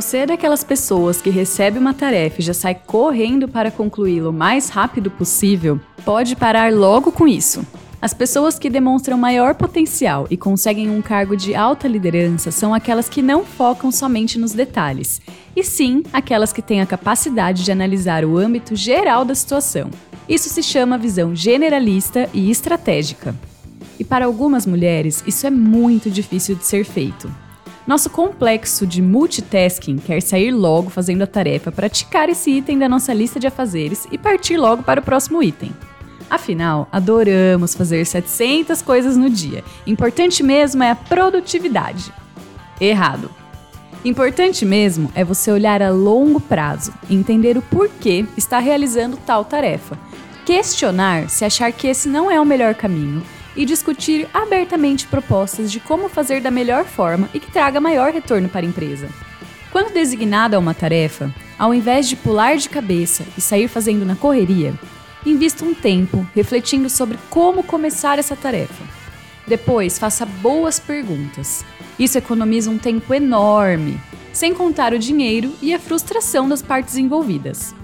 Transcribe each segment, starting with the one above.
você é daquelas pessoas que recebe uma tarefa e já sai correndo para concluí-la o mais rápido possível, pode parar logo com isso. As pessoas que demonstram maior potencial e conseguem um cargo de alta liderança são aquelas que não focam somente nos detalhes, e sim aquelas que têm a capacidade de analisar o âmbito geral da situação. Isso se chama visão generalista e estratégica. E para algumas mulheres, isso é muito difícil de ser feito. Nosso complexo de multitasking quer sair logo fazendo a tarefa para ticar esse item da nossa lista de afazeres e partir logo para o próximo item. Afinal, adoramos fazer 700 coisas no dia. Importante mesmo é a produtividade. Errado. Importante mesmo é você olhar a longo prazo, entender o porquê está realizando tal tarefa, questionar se achar que esse não é o melhor caminho e discutir abertamente propostas de como fazer da melhor forma e que traga maior retorno para a empresa. Quando designada uma tarefa, ao invés de pular de cabeça e sair fazendo na correria, invista um tempo refletindo sobre como começar essa tarefa. Depois, faça boas perguntas. Isso economiza um tempo enorme, sem contar o dinheiro e a frustração das partes envolvidas.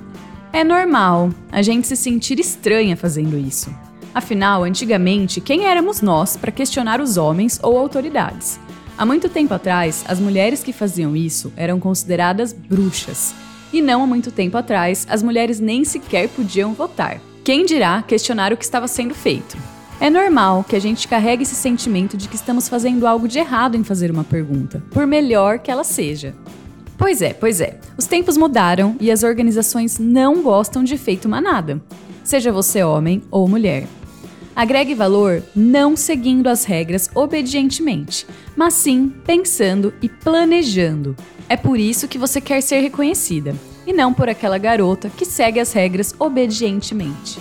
É normal a gente se sentir estranha fazendo isso. Afinal, antigamente, quem éramos nós para questionar os homens ou autoridades? Há muito tempo atrás, as mulheres que faziam isso eram consideradas bruxas. E não há muito tempo atrás, as mulheres nem sequer podiam votar. Quem dirá questionar o que estava sendo feito? É normal que a gente carregue esse sentimento de que estamos fazendo algo de errado em fazer uma pergunta, por melhor que ela seja. Pois é, pois é. Os tempos mudaram e as organizações não gostam de feito manada. Seja você homem ou mulher. Agregue valor não seguindo as regras obedientemente, mas sim pensando e planejando. É por isso que você quer ser reconhecida e não por aquela garota que segue as regras obedientemente.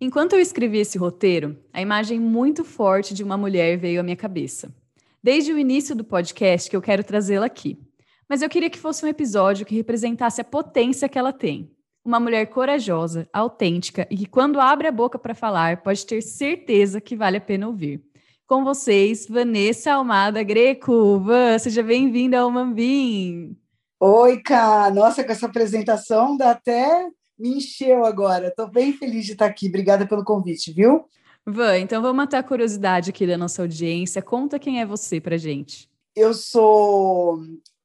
Enquanto eu escrevi esse roteiro, a imagem muito forte de uma mulher veio à minha cabeça. Desde o início do podcast que eu quero trazê-la aqui. Mas eu queria que fosse um episódio que representasse a potência que ela tem, uma mulher corajosa, autêntica e que, quando abre a boca para falar, pode ter certeza que vale a pena ouvir. Com vocês, Vanessa Almada Greco. Van, seja bem-vinda ao Mambim. Oi, Cá. Nossa, com essa apresentação dá até me encheu agora. Estou bem feliz de estar aqui. Obrigada pelo convite, viu? Van, então vamos matar a curiosidade aqui da nossa audiência. Conta quem é você para gente. Eu sou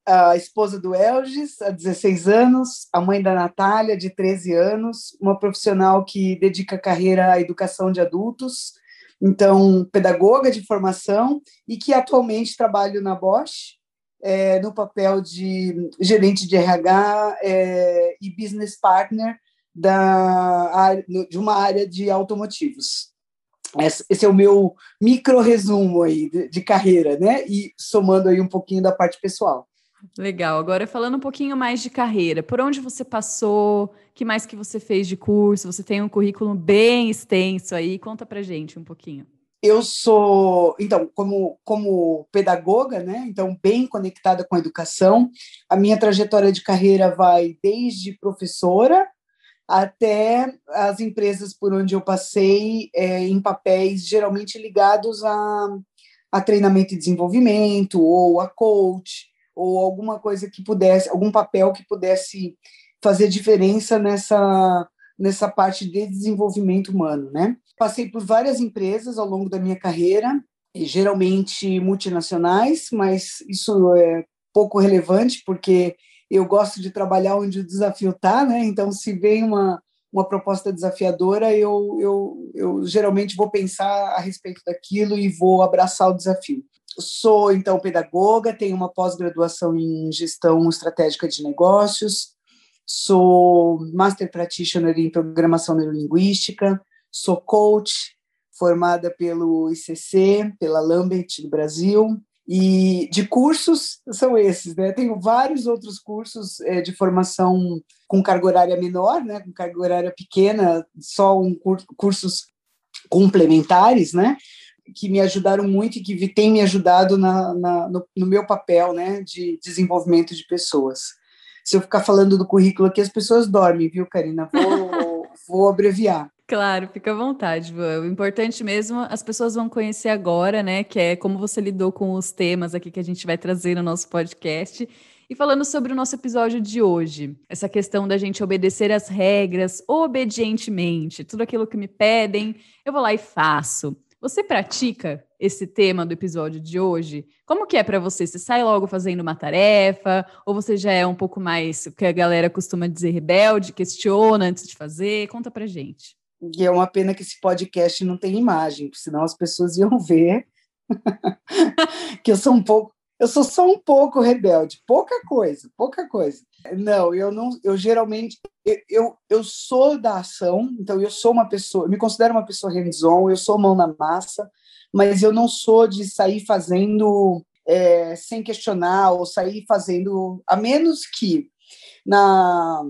a esposa do Elgis, há 16 anos, a mãe da Natália, de 13 anos, uma profissional que dedica a carreira à educação de adultos, então, pedagoga de formação, e que atualmente trabalho na Bosch, é, no papel de gerente de RH é, e business partner da, de uma área de automotivos. Esse é o meu micro resumo aí de, carreira, né? E somando aí um pouquinho da parte pessoal. Legal. Agora falando um pouquinho mais de carreira, por onde você passou? Que mais que você fez de curso? Você tem um currículo bem extenso aí. Conta pra gente um pouquinho. Eu sou, então, como, como pedagoga, né? Então, bem conectada com a educação. A minha trajetória de carreira vai desde professora até as empresas por onde eu passei é, em papéis geralmente ligados a, a treinamento e desenvolvimento ou a coach ou alguma coisa que pudesse, algum papel que pudesse fazer diferença nessa nessa parte de desenvolvimento humano, né? Passei por várias empresas ao longo da minha carreira, geralmente multinacionais, mas isso é pouco relevante porque eu gosto de trabalhar onde o desafio está, né? Então, se vem uma, uma proposta desafiadora, eu, eu, eu geralmente vou pensar a respeito daquilo e vou abraçar o desafio. Sou, então, pedagoga, tenho uma pós-graduação em gestão estratégica de negócios, sou Master Practitioner em Programação Neurolinguística, sou coach, formada pelo ICC, pela Lambert do Brasil, e de cursos são esses, né? Tenho vários outros cursos é, de formação com carga horária menor, né? Com carga horária pequena, só um cur cursos complementares, né? Que me ajudaram muito e que têm me ajudado na, na no, no, meu papel, né? De desenvolvimento de pessoas. Se eu ficar falando do currículo aqui, as pessoas dormem, viu, Karina? Vou, vou abreviar. Claro, fica à vontade. O importante mesmo, as pessoas vão conhecer agora, né? Que é como você lidou com os temas aqui que a gente vai trazer no nosso podcast. E falando sobre o nosso episódio de hoje, essa questão da gente obedecer às regras obedientemente, tudo aquilo que me pedem, eu vou lá e faço. Você pratica esse tema do episódio de hoje? Como que é para você? Você sai logo fazendo uma tarefa? Ou você já é um pouco mais, o que a galera costuma dizer, rebelde, questiona antes de fazer? Conta pra gente. E é uma pena que esse podcast não tem imagem, senão as pessoas iam ver que eu sou um pouco, eu sou só um pouco rebelde, pouca coisa, pouca coisa. Não, eu não, eu geralmente eu, eu, eu sou da ação, então eu sou uma pessoa, me considero uma pessoa hands-on, eu sou mão na massa, mas eu não sou de sair fazendo é, sem questionar ou sair fazendo, a menos que na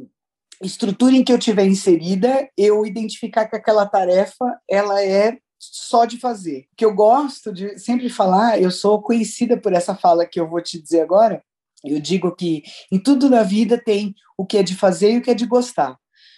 estrutura em que eu tiver inserida, eu identificar que aquela tarefa ela é só de fazer. O que eu gosto de sempre falar, eu sou conhecida por essa fala que eu vou te dizer agora. Eu digo que em tudo na vida tem o que é de fazer e o que é de gostar.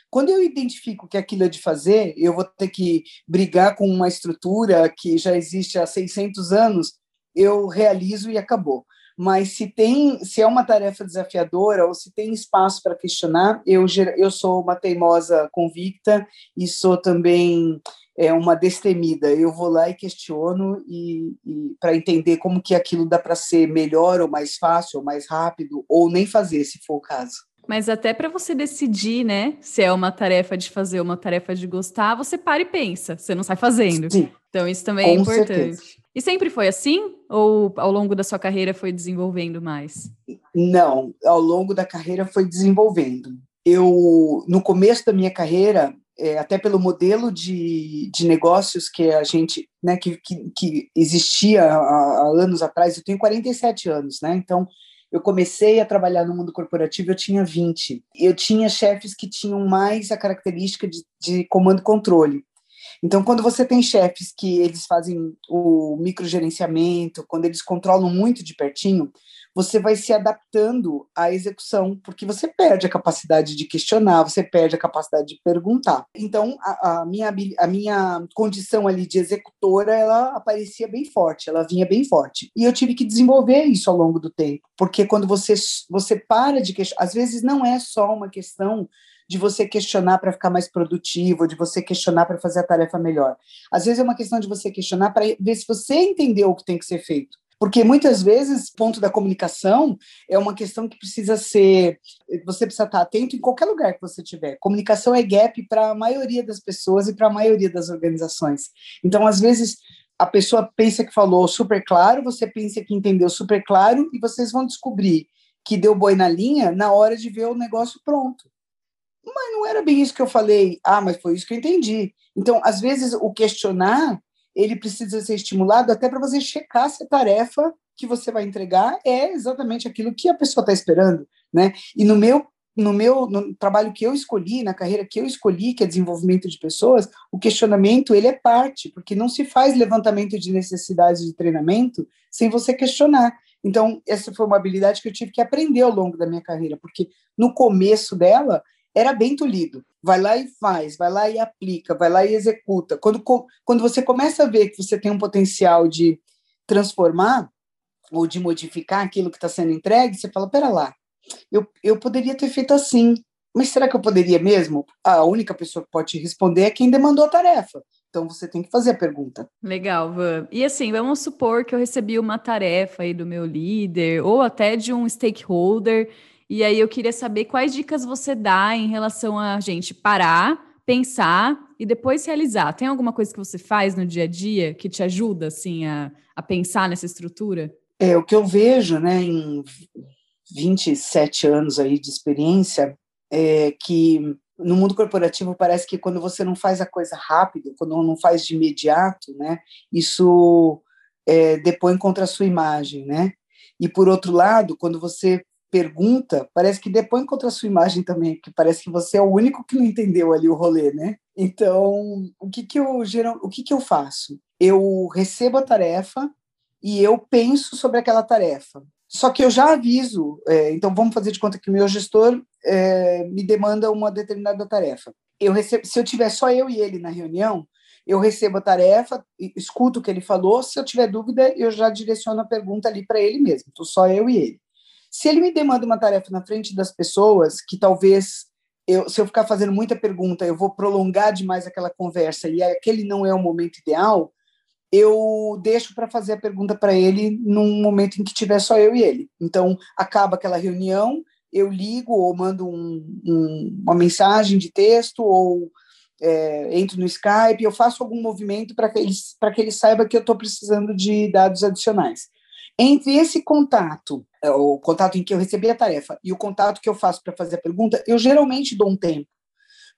Quando eu identifico que aquilo é de fazer, eu vou ter que brigar com uma estrutura que já existe há 600 anos, eu realizo e acabou mas se tem, se é uma tarefa desafiadora ou se tem espaço para questionar, eu, eu sou uma teimosa convicta e sou também é, uma destemida. Eu vou lá e questiono e, e para entender como que aquilo dá para ser melhor ou mais fácil ou mais rápido ou nem fazer, se for o caso. Mas até para você decidir, né, se é uma tarefa de fazer ou uma tarefa de gostar, você para e pensa, você não sai fazendo. Sim. Então isso também é é importante. Certeza. E sempre foi assim? Ou ao longo da sua carreira foi desenvolvendo mais? Não, ao longo da carreira foi desenvolvendo. Eu, no começo da minha carreira, é, até pelo modelo de, de negócios que a gente, né, que, que, que existia há, há, anos atrás, eu tenho 47 anos, né, então eu comecei a trabalhar no mundo corporativo, eu tinha 20. Eu tinha chefes que tinham mais a característica de, de comando e controle. Então, quando você tem chefes que eles fazem o microgerenciamento, quando eles controlam muito de pertinho, você vai se adaptando à execução, porque você perde a capacidade de questionar, você perde a capacidade de perguntar. Então, a, a minha, a minha condição ali de executora, ela aparecia bem forte, ela vinha bem forte. E eu tive que desenvolver isso ao longo do tempo, porque quando você, você para de questionar, às vezes não é só uma questão de você questionar para ficar mais produtivo, de você questionar para fazer a tarefa melhor. Às vezes é uma questão de você questionar para ver se você entendeu o que tem que ser feito. Porque muitas vezes, ponto da comunicação é uma questão que precisa ser. Você precisa estar atento em qualquer lugar que você estiver. Comunicação é gap para a maioria das pessoas e para a maioria das organizações. Então, às vezes, a pessoa pensa que falou super claro, você pensa que entendeu super claro, e vocês vão descobrir que deu boi na linha na hora de ver o negócio pronto mas não era bem isso que eu falei. Ah, mas foi isso que eu entendi. Então, às vezes, o questionar, ele precisa ser estimulado até para você checar se a tarefa que você vai entregar é exatamente aquilo que a pessoa está esperando, né? E no meu no meu no trabalho que eu escolhi, na carreira que eu escolhi, que é desenvolvimento de pessoas, o questionamento ele é parte, porque não se faz levantamento de necessidades de treinamento sem você questionar. Então, essa foi uma habilidade que eu tive que aprender ao longo da minha carreira, porque no começo dela era bem tolhido. Vai lá e faz, vai lá e aplica, vai lá e executa. Quando, quando você começa a ver que você tem um potencial de transformar ou de modificar aquilo que está sendo entregue, você fala: pera lá, eu, eu poderia ter feito assim, mas será que eu poderia mesmo? A única pessoa que pode te responder é quem demandou a tarefa. Então você tem que fazer a pergunta. Legal, Van. E assim, vamos supor que eu recebi uma tarefa aí do meu líder ou até de um stakeholder e aí eu queria saber quais dicas você dá em relação a gente parar, pensar e depois realizar. Tem alguma coisa que você faz no dia a dia que te ajuda assim a, a pensar nessa estrutura? É, o que eu vejo, né, em 27 anos aí de experiência, é que no mundo corporativo parece que quando você não faz a coisa rápido, quando não faz de imediato, né, isso é, depõe contra a sua imagem, né? E por outro lado, quando você pergunta, parece que depois contra a sua imagem também, porque parece que você é o único que não entendeu ali o rolê, né? Então, o que que eu geral, o que que eu faço? Eu recebo a tarefa e eu penso sobre aquela tarefa. Só que eu já aviso, é, então vamos fazer de conta que o meu gestor é, me demanda uma determinada tarefa. eu recebo, se eu tiver só eu e ele na reunião, eu recebo a tarefa, escuto o que ele falou, se eu tiver dúvida, eu já direciono a pergunta ali para ele mesmo, então só eu e ele. Se ele me demanda uma tarefa na frente das pessoas, que talvez eu, se eu ficar fazendo muita pergunta, eu vou prolongar demais aquela conversa e aquele não é o momento ideal, eu deixo para fazer a pergunta para ele num momento em que tiver só eu e ele. Então, acaba aquela reunião, eu ligo ou mando um, um, uma mensagem de texto ou é, entro no Skype, eu faço algum movimento para que, ele, que ele saiba que eu estou precisando de dados adicionais. Entre esse contato, é, o contato em que eu recebi a tarefa e o contato que eu faço para fazer a pergunta, eu geralmente dou um tempo,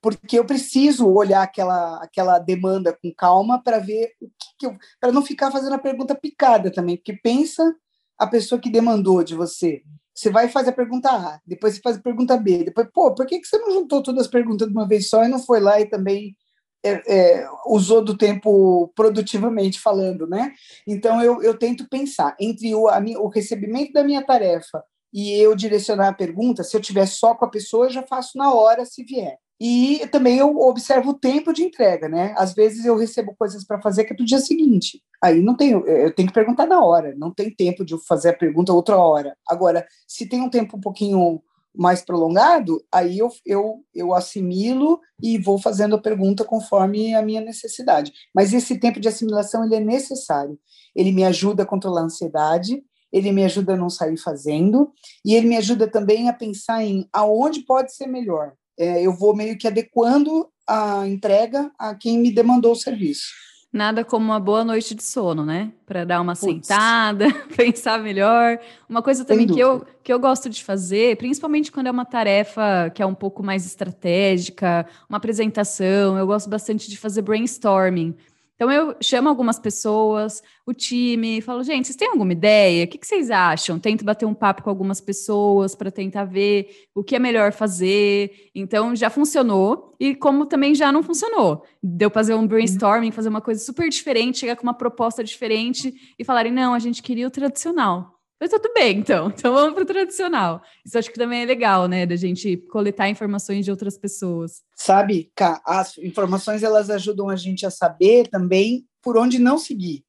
porque eu preciso olhar aquela, aquela demanda com calma para ver o que, que eu. para não ficar fazendo a pergunta picada também, porque pensa a pessoa que demandou de você. Você vai fazer a pergunta A, depois você faz a pergunta B, depois, pô, por que, que você não juntou todas as perguntas de uma vez só e não foi lá e também é, é, usou do tempo produtivamente falando, né? Então eu, eu tento pensar entre o, o recebimento da minha tarefa e eu direcionar a pergunta, se eu tiver só com a pessoa, eu já faço na hora se vier. E também eu observo o tempo de entrega, né? Às vezes eu recebo coisas para fazer que é do dia seguinte. Aí não tenho, eu tenho que perguntar na hora, não tem tempo de fazer a pergunta outra hora. Agora, se tem um tempo um pouquinho mais prolongado, aí eu, eu, eu assimilo e vou fazendo a pergunta conforme a minha necessidade. Mas esse tempo de assimilação ele é necessário. Ele me ajuda a controlar a ansiedade, ele me ajuda a não sair fazendo, e ele me ajuda também a pensar em aonde pode ser melhor. É, eu vou meio que adequando a entrega a quem me demandou o serviço. Nada como uma boa noite de sono, né? Para dar uma Puts. sentada, pensar melhor. Uma coisa também que eu, que eu gosto de fazer, principalmente quando é uma tarefa que é um pouco mais estratégica, uma apresentação, eu gosto bastante de fazer brainstorming. Então eu chamo algumas pessoas, o time, falo, gente, vocês têm alguma ideia? O que, vocês acham? Tento bater um papo com algumas pessoas para tentar ver o que é melhor fazer. Então já funcionou e como também já não funcionou. Deu fazer um brainstorming, fazer uma coisa super diferente, chegar com uma proposta diferente e falarem, não, a gente queria o tradicional. Mas tudo bem, então. Então vamos para o tradicional. Isso acho que também é legal, né? Da gente coletar informações de outras pessoas. Sabe, Cá, as informações elas ajudam a gente a saber também por onde não seguir.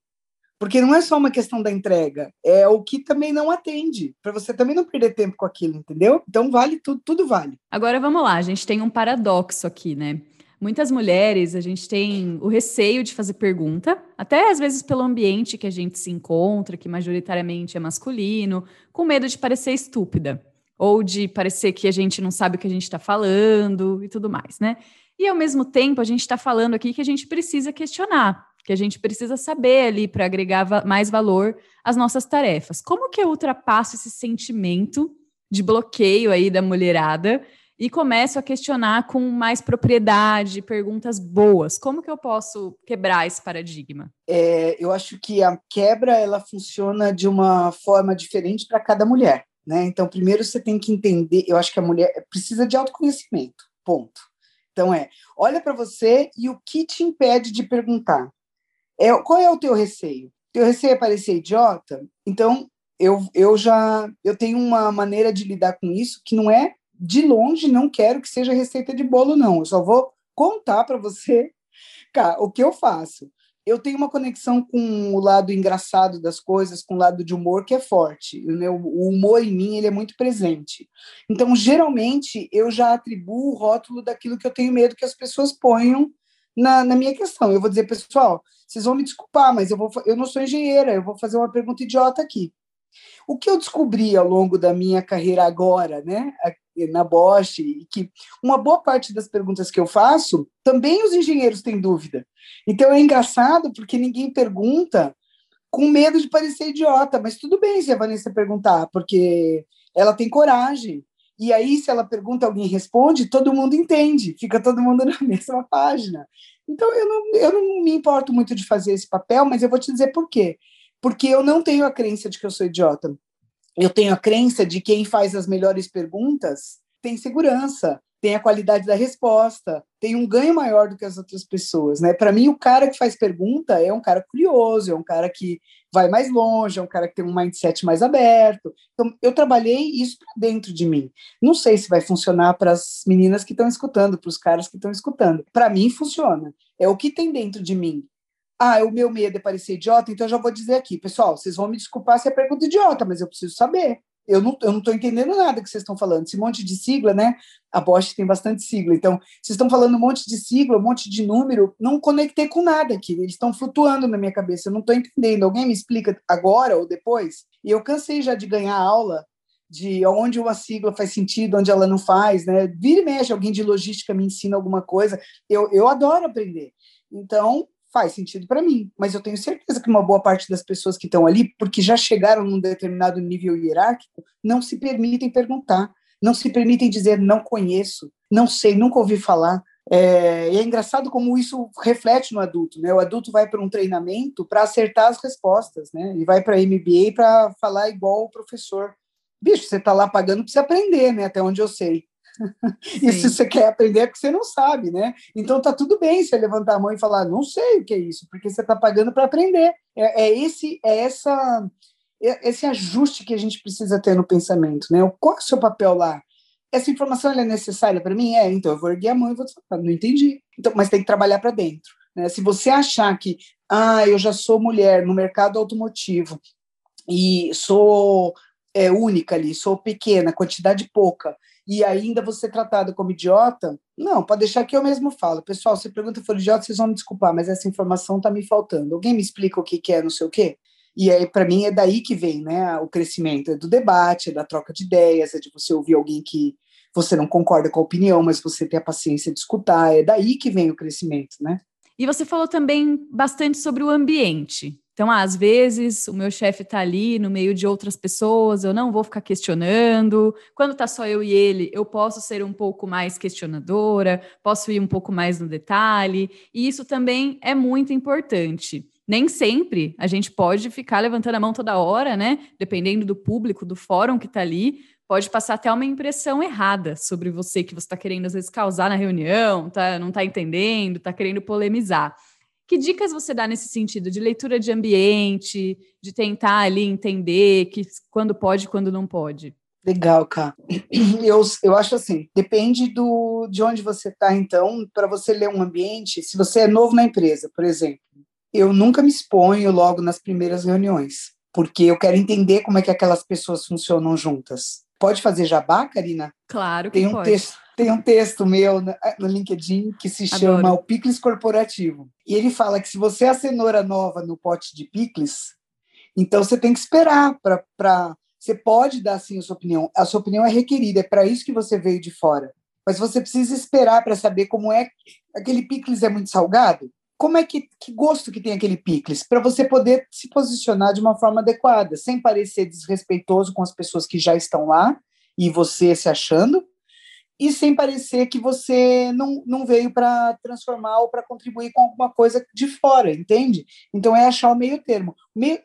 Porque não é só uma questão da entrega, é o que também não atende, para você também não perder tempo com aquilo, entendeu? Então vale tudo, tudo vale. Agora vamos lá, a gente tem um paradoxo aqui, né? Muitas mulheres, a gente tem o receio de fazer pergunta, até às vezes pelo ambiente que a gente se encontra, que majoritariamente é masculino, com medo de parecer estúpida, ou de parecer que a gente não sabe o que a gente está falando e tudo mais, né? E ao mesmo tempo, a gente está falando aqui que a gente precisa questionar, que a gente precisa saber ali para agregar va mais valor às nossas tarefas. Como que eu ultrapasso esse sentimento de bloqueio aí da mulherada e começo a questionar com mais propriedade, perguntas boas. Como que eu posso quebrar esse paradigma? É, eu acho que a quebra ela funciona de uma forma diferente para cada mulher. Né? Então, primeiro você tem que entender, eu acho que a mulher precisa de autoconhecimento, ponto. Então é, olha para você e o que te impede de perguntar. É, qual é o teu receio? Teu receio é parecer idiota? Então, eu, eu já eu tenho uma maneira de lidar com isso que não é de longe não quero que seja receita de bolo, não. Eu só vou contar para você cara, o que eu faço. Eu tenho uma conexão com o lado engraçado das coisas, com o lado de humor que é forte. Né? O humor em mim ele é muito presente. Então, geralmente, eu já atribuo o rótulo daquilo que eu tenho medo que as pessoas ponham na, na minha questão. Eu vou dizer, pessoal, vocês vão me desculpar, mas eu, vou, eu não sou engenheira, eu vou fazer uma pergunta idiota aqui. O que eu descobri ao longo da minha carreira agora, né, na Bosch, e que uma boa parte das perguntas que eu faço, também os engenheiros têm dúvida. Então é engraçado porque ninguém pergunta com medo de parecer idiota, mas tudo bem se a Vanessa perguntar, porque ela tem coragem. E aí, se ela pergunta, alguém responde, todo mundo entende, fica todo mundo na mesma página. Então, eu não, eu não me importo muito de fazer esse papel, mas eu vou te dizer por quê porque eu não tenho a crença de que eu sou idiota. Eu tenho a crença de quem faz as melhores perguntas tem segurança, tem a qualidade da resposta, tem um ganho maior do que as outras pessoas, né? Para mim, o cara que faz pergunta é um cara curioso, é um cara que vai mais longe, é um cara que tem um mindset mais aberto. Então, eu trabalhei isso dentro de mim. Não sei se vai funcionar para as meninas que estão escutando, para os caras que estão escutando. Para mim, funciona. É o que tem dentro de mim. Ah, o meu medo é parecer idiota, então eu já vou dizer aqui, pessoal, vocês vão me desculpar se é pergunta idiota, mas eu preciso saber eu não estou entendendo nada que vocês estão falando. Esse monte de sigla, né? A Bosch tem bastante sigla. Então, vocês estão falando um monte de sigla, um monte de número, não conectei com nada aqui. Eles estão flutuando na minha cabeça. Eu não estou entendendo. Alguém me explica agora ou depois? E eu cansei já de ganhar aula de onde uma sigla faz sentido, onde ela não faz, né? Vira e mexe, alguém de logística me ensina alguma coisa. Eu, eu adoro aprender. Então, faz sentido para mim, mas eu tenho certeza que uma boa parte das pessoas que estão ali, porque já chegaram num determinado nível hierárquico, não se permitem perguntar, não se permitem dizer não conheço, não sei, nunca ouvi falar. É, e é engraçado como isso reflete no adulto, né? O adulto vai para um treinamento para acertar as respostas, né? E vai para MBA para falar igual o professor. Bicho, você está lá pagando para você aprender, né? Até onde eu sei. e se você quer aprender é porque você não sabe, né? Então tá tudo bem você levantar a mão e falar, não sei o que é isso, porque você está pagando para aprender. É, é, esse, é essa, é esse ajuste que a gente precisa ter no pensamento, né? Qual é o seu papel lá? Essa informação é necessária para mim? É, então eu vou erguer a mão e vou falar, não entendi. Então, mas tem que trabalhar para dentro. Né? Se você achar que, ah, eu já sou mulher no mercado automotivo e sou é, única ali, sou pequena, quantidade pouca, e ainda você tratado como idiota, não, pode deixar que eu mesmo falo. Pessoal, se pergunta for idiota, vocês vão me desculpar, mas essa informação está me faltando. Alguém me explica o que, que é, não sei o quê? E aí, para mim, é daí que vem né, o crescimento, é do debate, é da troca de ideias, é de você ouvir alguém que você não concorda com a opinião, mas você tem a paciência de escutar, é daí que vem o crescimento, né? E você falou também bastante sobre o ambiente. Então, às vezes, o meu chefe está ali no meio de outras pessoas, eu não vou ficar questionando. Quando está só eu e ele, eu posso ser um pouco mais questionadora, posso ir um pouco mais no detalhe, e isso também é muito importante. Nem sempre a gente pode ficar levantando a mão toda hora, né? Dependendo do público, do fórum que está ali, pode passar até uma impressão errada sobre você, que você está querendo, às vezes, causar na reunião, tá, não está entendendo, está querendo polemizar. Que dicas você dá nesse sentido de leitura de ambiente, de tentar ali entender que quando pode, quando não pode? Legal, cara. Eu, eu acho assim, depende do, de onde você está, então, para você ler um ambiente, se você é novo na empresa, por exemplo, eu nunca me exponho logo nas primeiras reuniões, porque eu quero entender como é que aquelas pessoas funcionam juntas. Pode fazer jabá, Karina? Claro que tem um pode. Texto, tem um texto meu no, no LinkedIn que se chama Adoro. O Picles Corporativo. E ele fala que se você é a cenoura nova no pote de picles, então você tem que esperar para. Você pode dar sim a sua opinião. A sua opinião é requerida, é para isso que você veio de fora. Mas você precisa esperar para saber como é. Aquele picles é muito salgado? Como é que, que gosto que tem aquele picles? Para você poder se posicionar de uma forma adequada, sem parecer desrespeitoso com as pessoas que já estão lá e você se achando, e sem parecer que você não, não veio para transformar ou para contribuir com alguma coisa de fora, entende? Então é achar o meio termo.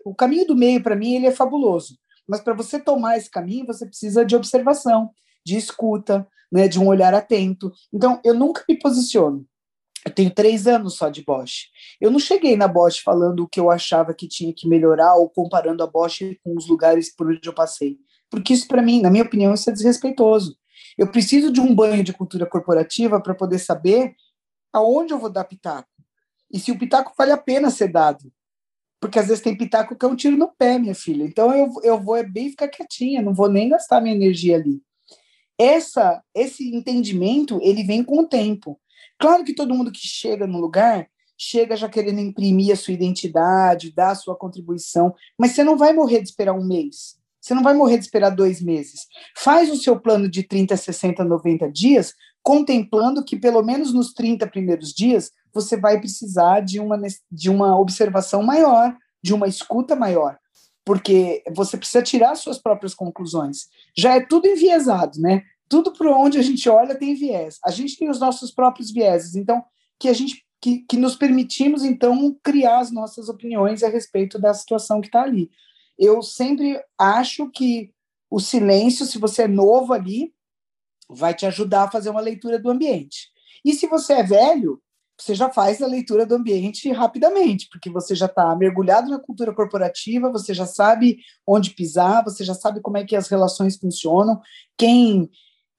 O, caminho do meio, para mim, ele é fabuloso. Mas para você tomar esse caminho, você precisa de observação, de escuta, né, de um olhar atento. Então, eu nunca me posiciono. Eu tenho três anos só de Bosch. Eu não cheguei na Bosch falando o que eu achava que tinha que melhorar ou comparando a Bosch com os lugares por onde eu passei. Porque isso, para mim, na minha opinião, isso é desrespeitoso. Eu preciso de um banho de cultura corporativa para poder saber aonde eu vou dar pitaco. E se o pitaco vale a pena ser dado. Porque às vezes tem pitaco que é um tiro no pé, minha filha. Então eu, eu vou é bem ficar quietinha, não vou nem gastar minha energia ali. Essa, esse entendimento, ele vem com o tempo. Claro que todo mundo que chega no lugar chega já querendo imprimir a sua identidade, dar a sua contribuição, mas você não vai morrer de esperar um mês. Você não vai morrer de esperar dois meses. Faz o seu plano de 30, 60, 90 dias, contemplando que pelo menos nos 30 primeiros dias você vai precisar de uma, de uma observação maior, de uma escuta maior, porque você precisa tirar suas próprias conclusões. Já é tudo enviesado, né? Tudo por onde a gente olha tem viés. A gente tem os nossos próprios vieses, então que a gente que, que nos permitimos então criar as nossas opiniões a respeito da situação que está ali eu sempre acho que o silêncio, se você é novo ali, vai te ajudar a fazer uma leitura do ambiente. E se você é velho, você já faz a leitura do ambiente rapidamente, porque você já está mergulhado na cultura corporativa, você já sabe onde pisar, você já sabe como é que as relações funcionam, quem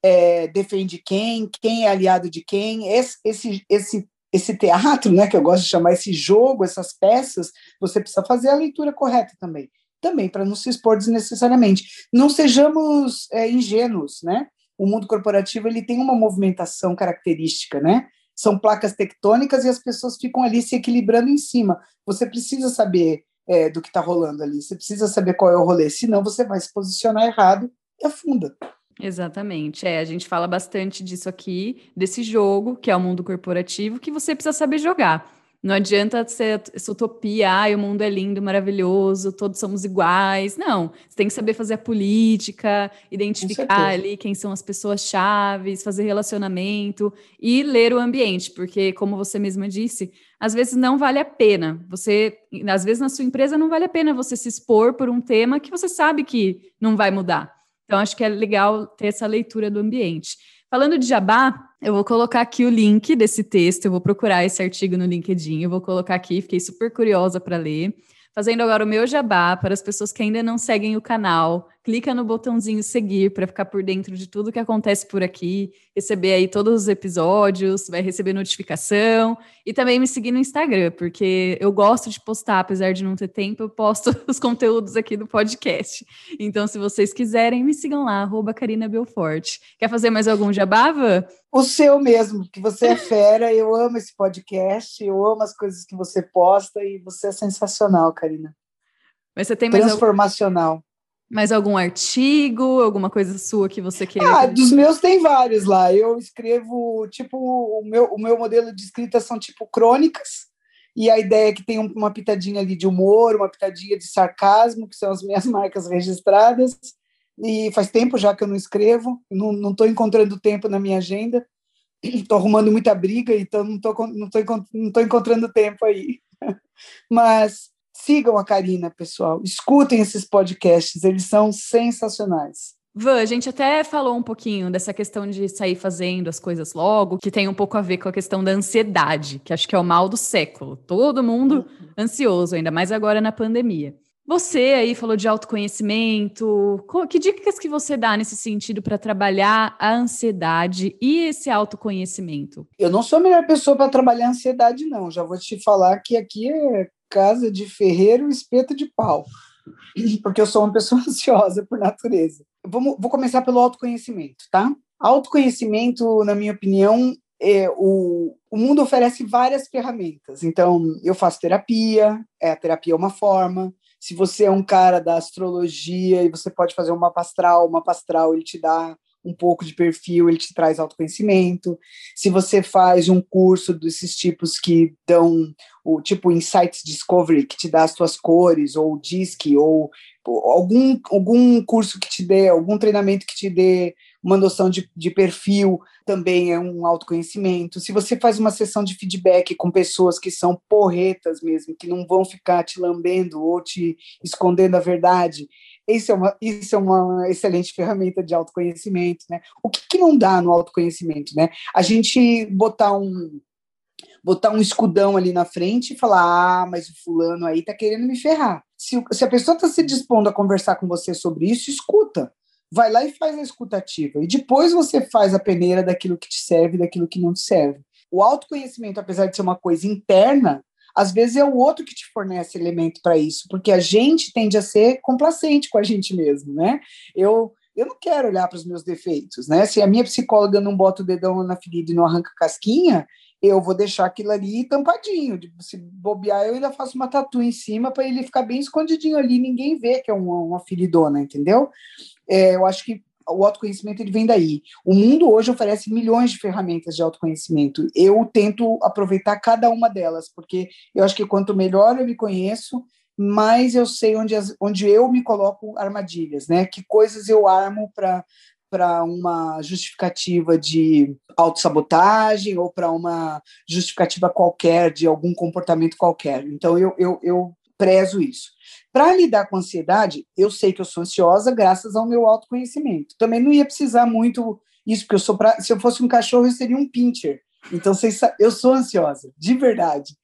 é, defende quem, quem é aliado de quem, esse, esse, esse, esse teatro, né, que eu gosto de chamar esse jogo, essas peças, você precisa fazer a leitura correta também, também para não se expor desnecessariamente. Não sejamos é, ingênuos, né? O mundo corporativo ele tem uma movimentação característica, né? são placas tectônicas e as pessoas ficam ali se equilibrando em cima. Você precisa saber é, do que está rolando ali, você precisa saber qual é o rolê, senão você vai se posicionar errado e afunda. Exatamente. É, a gente fala bastante disso aqui, desse jogo, que é o mundo corporativo, que você precisa saber jogar. Não adianta ser essa utopia, ai, o mundo é lindo, maravilhoso, todos somos iguais. Não, você tem que saber fazer a política, identificar ali quem são as pessoas chaves, fazer relacionamento e ler o ambiente, porque como você mesma disse, às vezes não vale a pena. Você, às vezes na sua empresa não vale a pena você se expor por um tema que você sabe que não vai mudar. Então acho que é legal ter essa leitura do ambiente. Falando de jabá, eu vou colocar aqui o link desse texto, eu vou procurar esse artigo no LinkedIn, eu vou colocar aqui, fiquei super curiosa para ler. Fazendo agora o meu jabá para as pessoas que ainda não seguem o canal, clica no botãozinho seguir para ficar por dentro de tudo que acontece por aqui, receber aí todos os episódios, vai receber notificação e também me seguir no Instagram, porque eu gosto de postar, apesar de não ter tempo, eu posto os conteúdos aqui do podcast. Então, se vocês quiserem, me sigam lá, arroba Carina Belfort. Quer fazer mais algum jabava? O seu mesmo, que você é fera, eu amo esse podcast, eu amo as coisas que você posta e você é sensacional, Karina. Mas você tem mais Transformacional. Algum, mais algum artigo, alguma coisa sua que você queira? Ah, dos meus tem vários lá. Eu escrevo, tipo, o meu, o meu modelo de escrita são tipo crônicas, e a ideia é que tem uma pitadinha ali de humor, uma pitadinha de sarcasmo, que são as minhas marcas registradas, e faz tempo já que eu não escrevo, não estou encontrando tempo na minha agenda, estou arrumando muita briga, então não estou não tô, não tô encontrando tempo aí. Mas sigam a Karina, pessoal, escutem esses podcasts, eles são sensacionais. Van, a gente até falou um pouquinho dessa questão de sair fazendo as coisas logo, que tem um pouco a ver com a questão da ansiedade, que acho que é o mal do século. Todo mundo uhum. ansioso, ainda mais agora na pandemia. Você aí falou de autoconhecimento. Que dicas que você dá nesse sentido para trabalhar a ansiedade e esse autoconhecimento? Eu não sou a melhor pessoa para trabalhar a ansiedade, não. Já vou te falar que aqui é casa de ferreiro espeto de pau, porque eu sou uma pessoa ansiosa por natureza. Vamos, vou começar pelo autoconhecimento, tá? Autoconhecimento, na minha opinião, é, o, o mundo oferece várias ferramentas. Então, eu faço terapia, é, a terapia é uma forma, se você é um cara da astrologia e você pode fazer um mapa astral, o mapa astral ele te dá um pouco de perfil, ele te traz autoconhecimento. Se você faz um curso desses tipos que dão o tipo Insights Discovery, que te dá as tuas cores, ou DISC, ou, ou algum, algum curso que te dê, algum treinamento que te dê uma noção de, de perfil também é um autoconhecimento. Se você faz uma sessão de feedback com pessoas que são porretas mesmo, que não vão ficar te lambendo ou te escondendo a verdade, isso é uma, isso é uma excelente ferramenta de autoconhecimento, né? O que, que não dá no autoconhecimento, né? A gente botar um botar um escudão ali na frente e falar, ah, mas o fulano aí tá querendo me ferrar. Se, se a pessoa está se dispondo a conversar com você sobre isso, escuta vai lá e faz a escutativa. E depois você faz a peneira daquilo que te serve daquilo que não te serve. O autoconhecimento, apesar de ser uma coisa interna, às vezes é o outro que te fornece elemento para isso, porque a gente tende a ser complacente com a gente mesmo, né? Eu eu não quero olhar para os meus defeitos, né? Se a minha psicóloga não bota o dedão na ferida e não arranca casquinha, eu vou deixar aquilo ali tampadinho. Se bobear, eu ainda faço uma tatu em cima para ele ficar bem escondidinho ali, ninguém vê que é uma, uma feridona, entendeu? É, eu acho que o autoconhecimento ele vem daí. O mundo hoje oferece milhões de ferramentas de autoconhecimento. Eu tento aproveitar cada uma delas, porque eu acho que quanto melhor eu me conheço, mais eu sei onde, as, onde eu me coloco armadilhas, né? Que coisas eu armo para para uma justificativa de autossabotagem ou para uma justificativa qualquer de algum comportamento qualquer. Então, eu, eu, eu prezo isso. Para lidar com ansiedade, eu sei que eu sou ansiosa graças ao meu autoconhecimento. Também não ia precisar muito isso, porque eu sou pra, se eu fosse um cachorro, eu seria um pincher. Então, eu sou ansiosa, de verdade.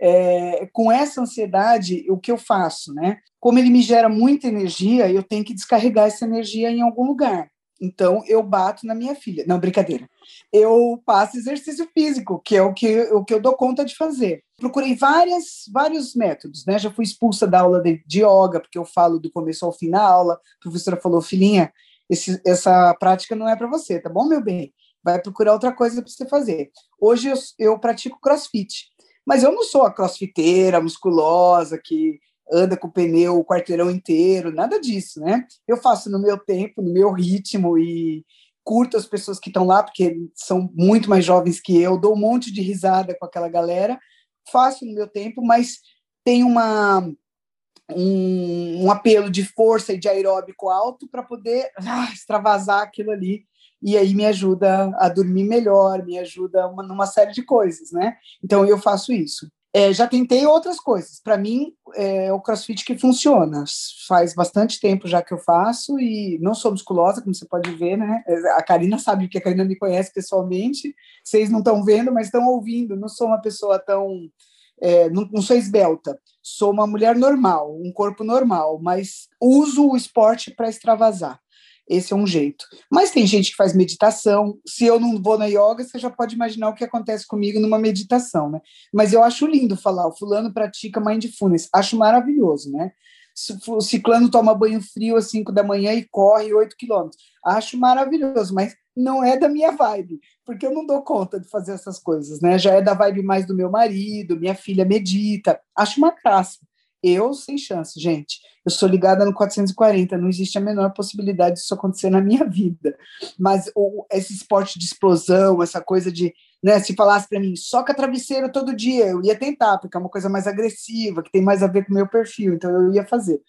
É, com essa ansiedade, o que eu faço, né? Como ele me gera muita energia, eu tenho que descarregar essa energia em algum lugar. Então, eu bato na minha filha. Não, brincadeira. Eu faço exercício físico, que é o que, o que eu dou conta de fazer. Procurei várias, vários métodos, né? Já fui expulsa da aula de, de yoga, porque eu falo do começo ao fim na aula. A professora falou, filhinha, esse, essa prática não é para você, tá bom, meu bem? Vai procurar outra coisa para você fazer. Hoje eu, eu pratico crossfit, mas eu não sou a crossfiteira musculosa que anda com o pneu o quarteirão inteiro, nada disso, né? Eu faço no meu tempo, no meu ritmo e curto as pessoas que estão lá, porque são muito mais jovens que eu, dou um monte de risada com aquela galera, faço no meu tempo, mas tem uma um, um apelo de força e de aeróbico alto para poder ah, extravasar aquilo ali e aí me ajuda a dormir melhor, me ajuda uma, numa série de coisas, né? Então eu faço isso. É, já tentei outras coisas. Para mim, é o CrossFit que funciona. Faz bastante tempo já que eu faço e não sou musculosa, como você pode ver, né? A Karina sabe que a Karina me conhece pessoalmente. Vocês não estão vendo, mas estão ouvindo. Não sou uma pessoa tão é, não, não, sou esbelta, sou uma mulher normal, um corpo normal, mas uso o esporte para extravasar. Esse é um jeito. Mas tem gente que faz meditação. Se eu não vou na yoga, você já pode imaginar o que acontece comigo numa meditação, né? Mas eu acho lindo falar, o fulano pratica mindfulness, acho maravilhoso, né? O ciclano toma banho frio às 5 da manhã e corre 8 quilômetros. Acho maravilhoso, mas não é da minha vibe, porque eu não dou conta de fazer essas coisas, né? Já é da vibe mais do meu marido, minha filha medita. Acho uma graça. Eu, sem chance, gente. Eu sou ligada no 440, não existe a menor possibilidade disso acontecer na minha vida. Mas esse esporte de explosão, essa coisa de, né, se falasse para mim, soca travesseiro todo dia, eu ia tentar, porque é uma coisa mais agressiva, que tem mais a ver com o meu perfil, então eu ia fazer.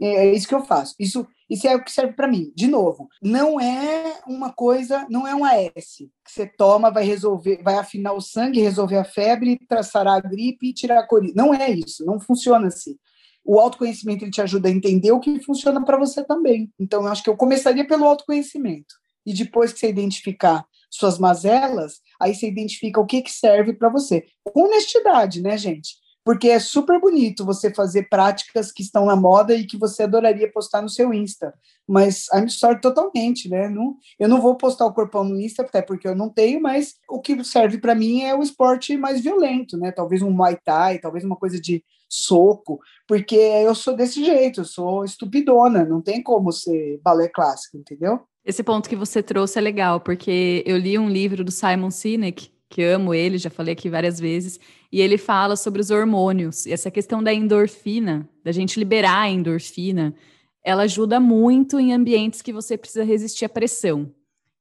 É, é isso que eu faço. Isso, isso é o que serve para mim. De novo, não é uma coisa, não é um AS que você toma, vai resolver, vai afinar o sangue, resolver a febre, traçar a gripe e tirar a coriza. Não é isso, não funciona assim. O autoconhecimento ele te ajuda a entender o que funciona para você também. Então, eu acho que eu começaria pelo autoconhecimento. E depois que você identificar suas mazelas, aí você identifica o que, que serve para você. Honestidade, né, gente? porque é super bonito você fazer práticas que estão na moda e que você adoraria postar no seu Insta. Mas I'm sorry totalmente, né? Não, eu não vou postar o corpão no Insta, até porque eu não tenho, mas o que serve para mim é o esporte mais violento, né? Talvez um Muay Thai, talvez uma coisa de soco, porque eu sou desse jeito, eu sou estupidona, não tem como ser balé clássico, entendeu? Esse ponto que você trouxe é legal, porque eu li um livro do Simon Sinek, que amo ele, já falei aqui várias vezes, e ele fala sobre os hormônios. E essa questão da endorfina, da gente liberar a endorfina, ela ajuda muito em ambientes que você precisa resistir à pressão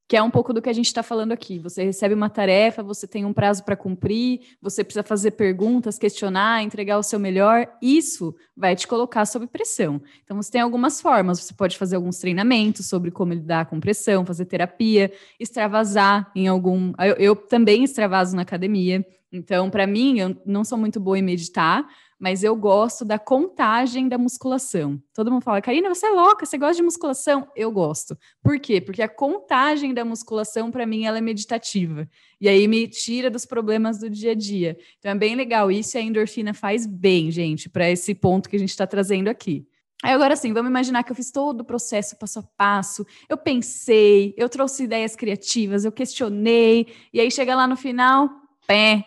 que é um pouco do que a gente está falando aqui. Você recebe uma tarefa, você tem um prazo para cumprir, você precisa fazer perguntas, questionar, entregar o seu melhor. Isso vai te colocar sob pressão. Então, você tem algumas formas. Você pode fazer alguns treinamentos sobre como lidar com pressão, fazer terapia, extravasar em algum. Eu, eu também extravaso na academia. Então, para mim, eu não sou muito boa em meditar, mas eu gosto da contagem da musculação. Todo mundo fala, Karina, você é louca, você gosta de musculação? Eu gosto. Por quê? Porque a contagem da musculação, para mim, ela é meditativa. E aí me tira dos problemas do dia a dia. Então é bem legal isso e a endorfina faz bem, gente, para esse ponto que a gente está trazendo aqui. Aí agora sim, vamos imaginar que eu fiz todo o processo passo a passo, eu pensei, eu trouxe ideias criativas, eu questionei, e aí chega lá no final, pé,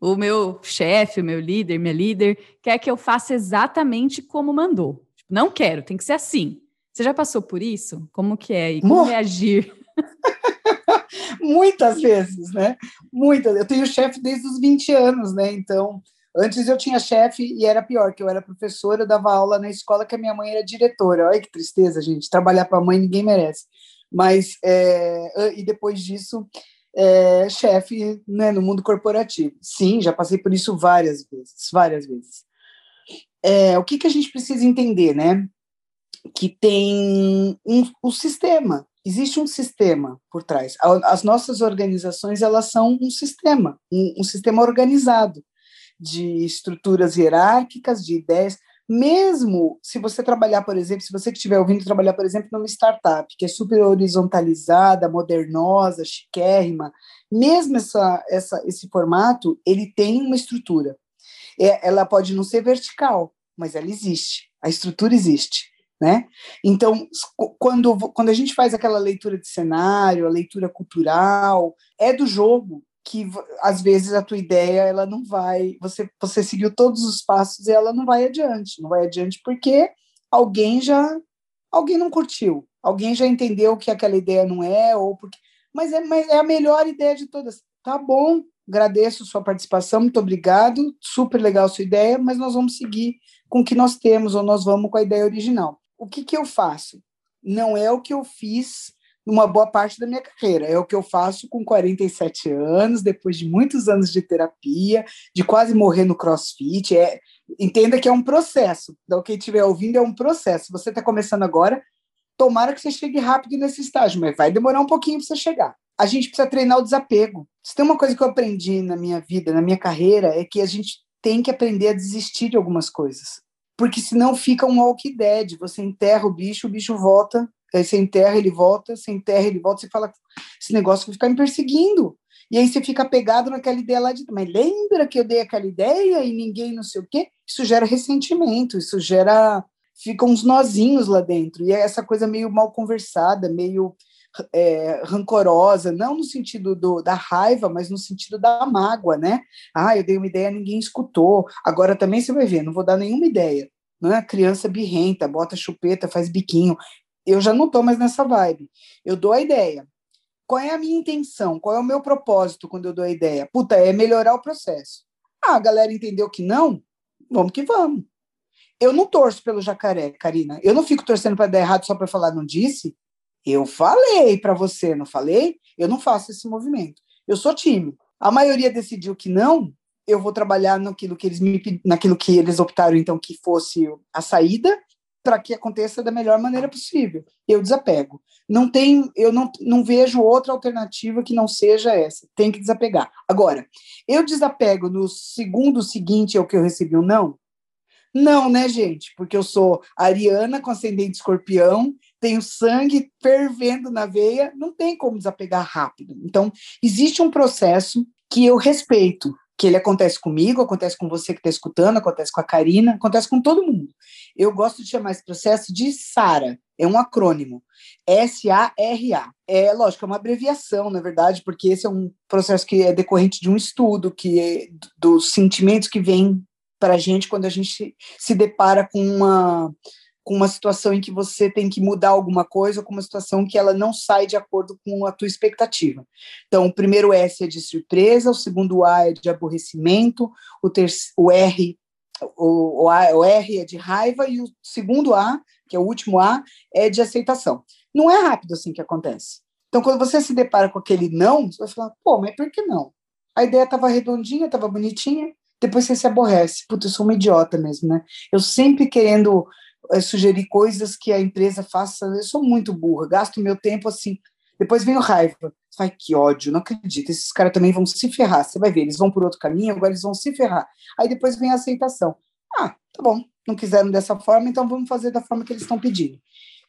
o meu chefe, o meu líder, minha líder, quer que eu faça exatamente como mandou. Tipo, não quero, tem que ser assim. Você já passou por isso? Como que é? E como reagir? Muitas vezes, né? Muitas. Eu tenho chefe desde os 20 anos, né? Então, antes eu tinha chefe e era pior, que eu era professora, eu dava aula na escola que a minha mãe era diretora. Olha que tristeza, gente. Trabalhar para a mãe ninguém merece. Mas, é, e depois disso, é, chefe né, no mundo corporativo. Sim, já passei por isso várias vezes, várias vezes. É, o que, que a gente precisa entender, né? Que tem um, um sistema, existe um sistema por trás. As nossas organizações, elas são um sistema, um, um sistema organizado de estruturas hierárquicas, de ideias. Mesmo se você trabalhar, por exemplo, se você que estiver ouvindo trabalhar, por exemplo, numa startup, que é super horizontalizada, modernosa, chiquérrima, mesmo essa, essa, esse formato, ele tem uma estrutura. É, ela pode não ser vertical, mas ela existe, a estrutura existe. Né? Então, quando, quando a gente faz aquela leitura de cenário, a leitura cultural, é do jogo, que às vezes a tua ideia ela não vai, você você seguiu todos os passos e ela não vai adiante, não vai adiante porque alguém já alguém não curtiu, alguém já entendeu que aquela ideia não é ou porque mas é, mas é a melhor ideia de todas. Tá bom, agradeço sua participação, muito obrigado, super legal sua ideia, mas nós vamos seguir com o que nós temos ou nós vamos com a ideia original. O que que eu faço? Não é o que eu fiz uma boa parte da minha carreira. É o que eu faço com 47 anos, depois de muitos anos de terapia, de quase morrer no crossfit. É, entenda que é um processo. Então, quem estiver ouvindo, é um processo. Você está começando agora, tomara que você chegue rápido nesse estágio, mas vai demorar um pouquinho para você chegar. A gente precisa treinar o desapego. Se tem uma coisa que eu aprendi na minha vida, na minha carreira, é que a gente tem que aprender a desistir de algumas coisas. Porque senão fica um walk dead. Você enterra o bicho, o bicho volta Aí você enterra, ele volta, você enterra, ele volta, você fala, esse negócio vai ficar me perseguindo. E aí você fica pegado naquela ideia lá de, mas lembra que eu dei aquela ideia e ninguém não sei o quê? Isso gera ressentimento, isso gera, ficam uns nozinhos lá dentro. E é essa coisa meio mal conversada, meio é, rancorosa, não no sentido do, da raiva, mas no sentido da mágoa, né? Ah, eu dei uma ideia, ninguém escutou. Agora também você vai ver, não vou dar nenhuma ideia. Não é a criança birrenta, bota chupeta, faz biquinho eu já não estou mais nessa vibe. Eu dou a ideia. Qual é a minha intenção? Qual é o meu propósito quando eu dou a ideia? Puta, é melhorar o processo. Ah, a galera entendeu que não? Vamos que vamos. Eu não torço pelo jacaré, Karina. Eu não fico torcendo para dar errado só para falar não disse. Eu falei para você, não falei? Eu não faço esse movimento. Eu sou time. A maioria decidiu que não. Eu vou trabalhar naquilo que eles me, naquilo que eles optaram então que fosse a saída para que aconteça da melhor maneira possível. Eu desapego. Não tem, eu não, não vejo outra alternativa que não seja essa. Tem que desapegar. Agora, eu desapego no segundo seguinte ao que eu recebi um não? Não, né, gente? Porque eu sou ariana com ascendente escorpião, tenho sangue fervendo na veia, não tem como desapegar rápido. Então, existe um processo que eu respeito, que ele acontece comigo, acontece com você que está escutando, acontece com a Karina, acontece com todo mundo. Eu gosto de chamar esse processo de SARA, é um acrônimo. S-A-R-A. É, lógico, é uma abreviação, na verdade, porque esse é um processo que é decorrente de um estudo, que é dos sentimentos que vêm para a gente quando a gente se depara com uma com uma situação em que você tem que mudar alguma coisa, ou com uma situação que ela não sai de acordo com a tua expectativa. Então, o primeiro S é de surpresa, o segundo A é de aborrecimento, o, o R o, o, a, o R é de raiva e o segundo A, que é o último A, é de aceitação. Não é rápido assim que acontece. Então, quando você se depara com aquele não, você vai falar, pô, mas por que não? A ideia estava redondinha, estava bonitinha, depois você se aborrece. Puta, eu sou uma idiota mesmo, né? Eu sempre querendo sugerir coisas que a empresa faça. Eu sou muito burra, gasto meu tempo assim. Depois vem o raiva. Ai, que ódio, não acredito. Esses caras também vão se ferrar. Você vai ver, eles vão por outro caminho, agora eles vão se ferrar. Aí depois vem a aceitação. Ah, tá bom, não quiseram dessa forma, então vamos fazer da forma que eles estão pedindo.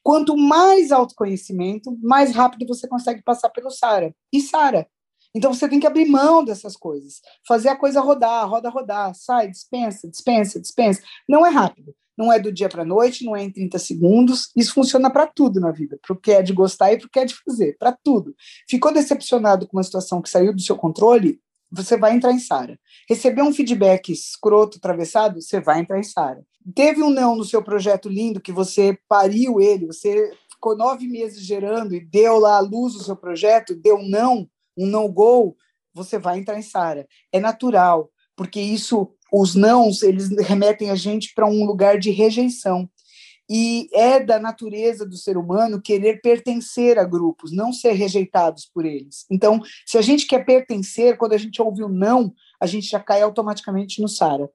Quanto mais autoconhecimento, mais rápido você consegue passar pelo Sara. E Sara. Então você tem que abrir mão dessas coisas, fazer a coisa rodar, roda, rodar, sai, dispensa, dispensa, dispensa. Não é rápido não é do dia para a noite, não é em 30 segundos. Isso funciona para tudo na vida, para o que é de gostar e para o que é de fazer, para tudo. Ficou decepcionado com uma situação que saiu do seu controle, você vai entrar em Sara. Recebeu um feedback escroto, atravessado, você vai entrar em Sara. Teve um não no seu projeto lindo, que você pariu ele, você ficou nove meses gerando e deu lá a luz do seu projeto, deu um não, um no-go, você vai entrar em Sara. É natural, porque isso os nãos, eles remetem a gente para um lugar de rejeição. E é da natureza do ser humano querer pertencer a grupos, não ser rejeitados por eles. Então, se a gente quer pertencer, quando a gente ouve o não, a gente já cai automaticamente no Sara.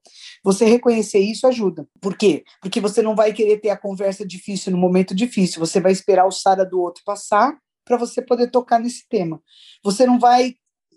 Você reconhecer isso ajuda. Por quê? Porque você não vai querer ter a conversa difícil no momento difícil, você vai esperar o Sara do outro passar para você poder tocar nesse tema. Você não vai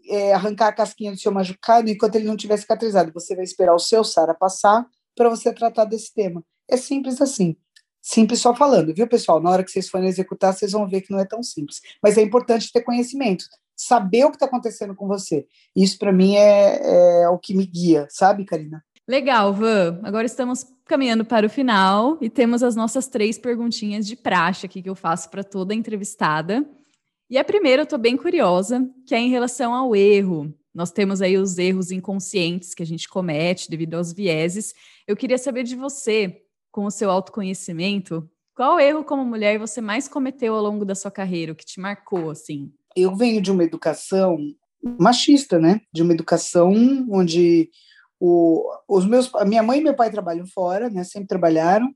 é, arrancar a casquinha do seu machucado enquanto ele não tiver cicatrizado. Você vai esperar o seu Sara passar para você tratar desse tema. É simples assim. Simples só falando, viu, pessoal? Na hora que vocês forem executar, vocês vão ver que não é tão simples. Mas é importante ter conhecimento, saber o que está acontecendo com você. Isso, para mim, é, é o que me guia, sabe, Karina? Legal, Van. Agora estamos caminhando para o final e temos as nossas três perguntinhas de praxe aqui que eu faço para toda entrevistada. E a primeira eu estou bem curiosa, que é em relação ao erro. Nós temos aí os erros inconscientes que a gente comete devido aos vieses. Eu queria saber de você, com o seu autoconhecimento, qual erro como mulher você mais cometeu ao longo da sua carreira, o que te marcou assim? Eu venho de uma educação machista, né? De uma educação onde o, os meus, a minha mãe e meu pai trabalham fora, né? Sempre trabalharam,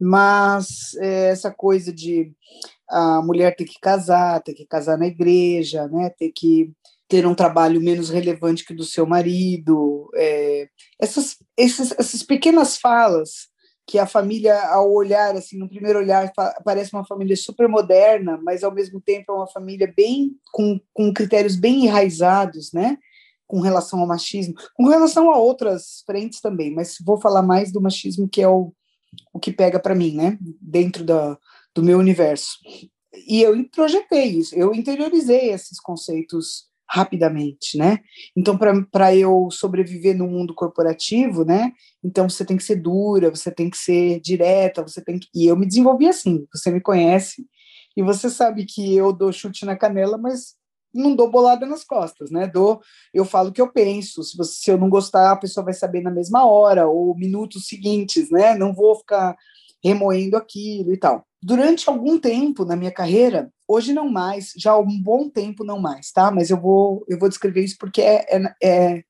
mas é, essa coisa de a mulher ter que casar, ter que casar na igreja, né? Ter que ter um trabalho menos relevante que o do seu marido, é, essas, essas, essas pequenas falas que a família, ao olhar, assim, no primeiro olhar, parece uma família super moderna, mas ao mesmo tempo é uma família bem, com, com critérios bem enraizados, né? Com relação ao machismo, com relação a outras frentes também, mas vou falar mais do machismo, que é o, o que pega para mim, né? Dentro da, do meu universo. E eu projetei isso, eu interiorizei esses conceitos rapidamente, né? Então, para eu sobreviver no mundo corporativo, né? Então, você tem que ser dura, você tem que ser direta, você tem que. E eu me desenvolvi assim, você me conhece, e você sabe que eu dou chute na canela, mas não dou bolada nas costas, né? Dou, eu falo o que eu penso. Se, você, se eu não gostar, a pessoa vai saber na mesma hora ou minutos seguintes, né? Não vou ficar remoendo aquilo e tal. Durante algum tempo na minha carreira, hoje não mais, já há um bom tempo não mais, tá? Mas eu vou, eu vou descrever isso porque é, é, é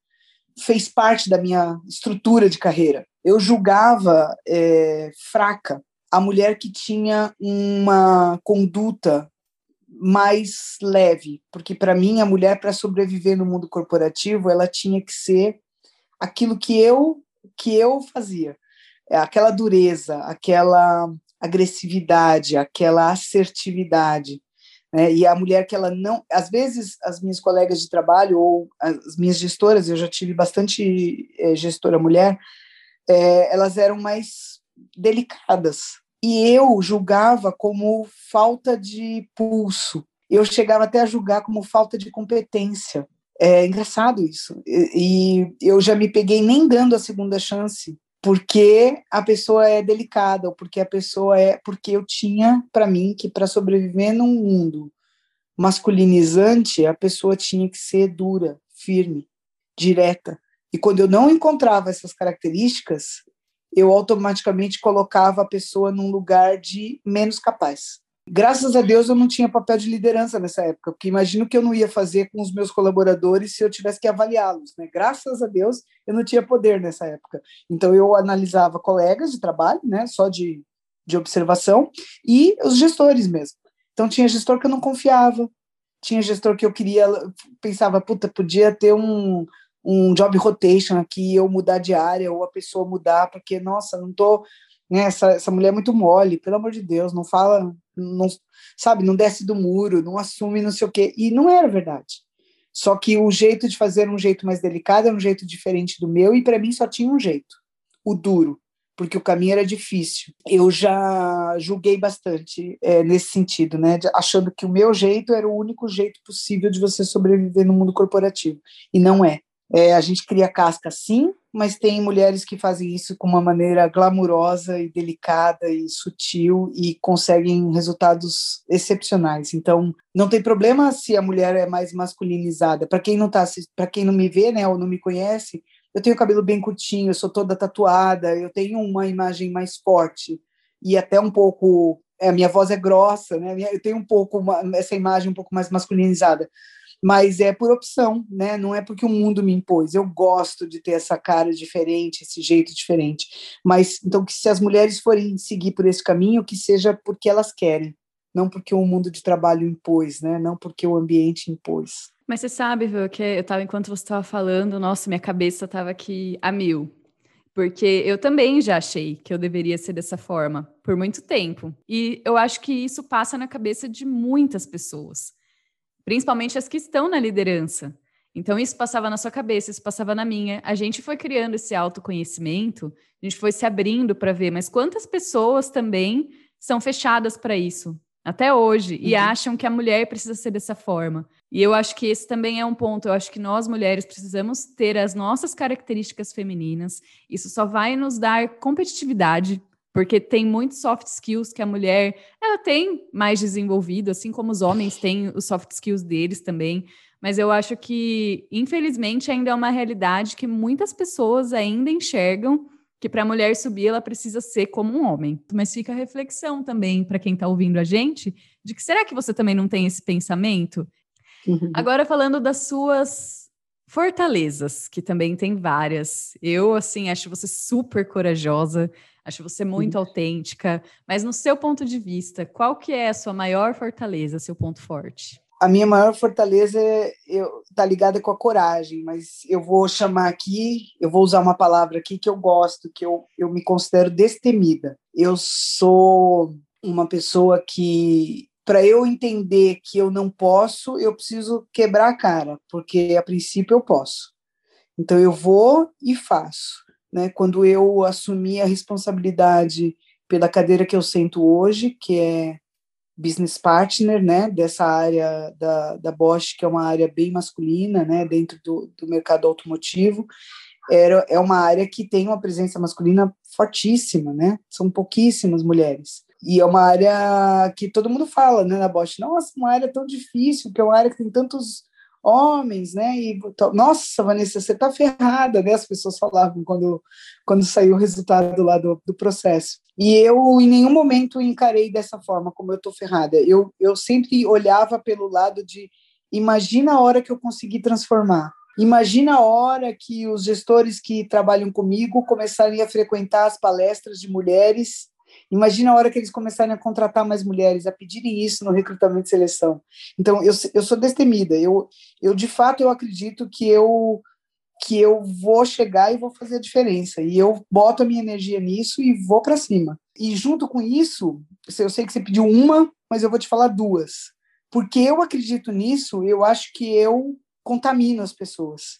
fez parte da minha estrutura de carreira. Eu julgava é, fraca a mulher que tinha uma conduta mais leve, porque para mim a mulher para sobreviver no mundo corporativo ela tinha que ser aquilo que eu que eu fazia, é aquela dureza, aquela agressividade, aquela assertividade. Né? E a mulher que ela não. Às vezes, as minhas colegas de trabalho ou as minhas gestoras, eu já tive bastante é, gestora mulher, é, elas eram mais delicadas. E eu julgava como falta de pulso. Eu chegava até a julgar como falta de competência. É engraçado isso. E, e eu já me peguei nem dando a segunda chance porque a pessoa é delicada, ou porque a pessoa é. Porque eu tinha para mim que para sobreviver num mundo masculinizante, a pessoa tinha que ser dura, firme, direta. E quando eu não encontrava essas características, eu automaticamente colocava a pessoa num lugar de menos capaz. Graças a Deus eu não tinha papel de liderança nessa época, porque imagino que eu não ia fazer com os meus colaboradores se eu tivesse que avaliá-los, né? Graças a Deus eu não tinha poder nessa época. Então eu analisava colegas de trabalho, né, só de, de observação, e os gestores mesmo. Então tinha gestor que eu não confiava, tinha gestor que eu queria, pensava, puta, podia ter um, um job rotation aqui, eu mudar de área, ou a pessoa mudar, porque, nossa, não tô né, essa, essa mulher é muito mole, pelo amor de Deus, não fala, não, sabe, não desce do muro, não assume não sei o quê, e não era verdade. Só que o jeito de fazer um jeito mais delicado era um jeito diferente do meu, e para mim só tinha um jeito, o duro, porque o caminho era difícil. Eu já julguei bastante é, nesse sentido, né, achando que o meu jeito era o único jeito possível de você sobreviver no mundo corporativo, e não é. É, a gente cria casca sim, mas tem mulheres que fazem isso com uma maneira glamurosa e delicada e sutil e conseguem resultados excepcionais. Então, não tem problema se a mulher é mais masculinizada. Para quem não tá, para quem não me vê, né, ou não me conhece, eu tenho cabelo bem curtinho, eu sou toda tatuada, eu tenho uma imagem mais forte e até um pouco, é, a minha voz é grossa, né? Eu tenho um pouco uma, essa imagem um pouco mais masculinizada mas é por opção, né? Não é porque o mundo me impôs. Eu gosto de ter essa cara diferente, esse jeito diferente. Mas então que se as mulheres forem seguir por esse caminho, que seja porque elas querem, não porque o mundo de trabalho impôs, né? Não porque o ambiente impôs. Mas você sabe, viu, que eu estava enquanto você estava falando, nossa, minha cabeça estava aqui a mil. Porque eu também já achei que eu deveria ser dessa forma por muito tempo. E eu acho que isso passa na cabeça de muitas pessoas principalmente as que estão na liderança. Então, isso passava na sua cabeça, isso passava na minha. A gente foi criando esse autoconhecimento, a gente foi se abrindo para ver, mas quantas pessoas também são fechadas para isso, até hoje, uhum. e acham que a mulher precisa ser dessa forma. E eu acho que esse também é um ponto. Eu acho que nós mulheres precisamos ter as nossas características femininas. Isso só vai nos dar competitividade, porque tem muitos soft skills que a mulher ela tem mais desenvolvido, assim como os homens têm os soft skills deles também. Mas eu acho que, infelizmente, ainda é uma realidade que muitas pessoas ainda enxergam que para a mulher subir ela precisa ser como um homem. Mas fica a reflexão também para quem está ouvindo a gente de que será que você também não tem esse pensamento? Uhum. Agora falando das suas fortalezas, que também tem várias. Eu assim acho você super corajosa. Acho você muito autêntica, mas no seu ponto de vista, qual que é a sua maior fortaleza, seu ponto forte? A minha maior fortaleza é, tá ligada com a coragem, mas eu vou chamar aqui, eu vou usar uma palavra aqui que eu gosto, que eu, eu me considero destemida. Eu sou uma pessoa que para eu entender que eu não posso, eu preciso quebrar a cara, porque a princípio eu posso. Então eu vou e faço né, quando eu assumi a responsabilidade pela cadeira que eu sento hoje, que é business partner, né, dessa área da, da Bosch, que é uma área bem masculina, né, dentro do, do mercado automotivo, era, é uma área que tem uma presença masculina fortíssima, né, são pouquíssimas mulheres. E é uma área que todo mundo fala, né, na Bosch, nossa, uma área tão difícil, que é uma área que tem tantos homens, né? E nossa, Vanessa, você tá ferrada, né? As pessoas falavam quando quando saiu o resultado lá do, do processo. E eu em nenhum momento encarei dessa forma como eu tô ferrada. Eu eu sempre olhava pelo lado de imagina a hora que eu conseguir transformar. Imagina a hora que os gestores que trabalham comigo começarem a frequentar as palestras de mulheres Imagina a hora que eles começarem a contratar mais mulheres, a pedirem isso no recrutamento e seleção. Então, eu, eu sou destemida. Eu, eu, de fato, eu acredito que eu que eu vou chegar e vou fazer a diferença. E eu boto a minha energia nisso e vou para cima. E junto com isso, eu sei que você pediu uma, mas eu vou te falar duas. Porque eu acredito nisso, eu acho que eu contamino as pessoas.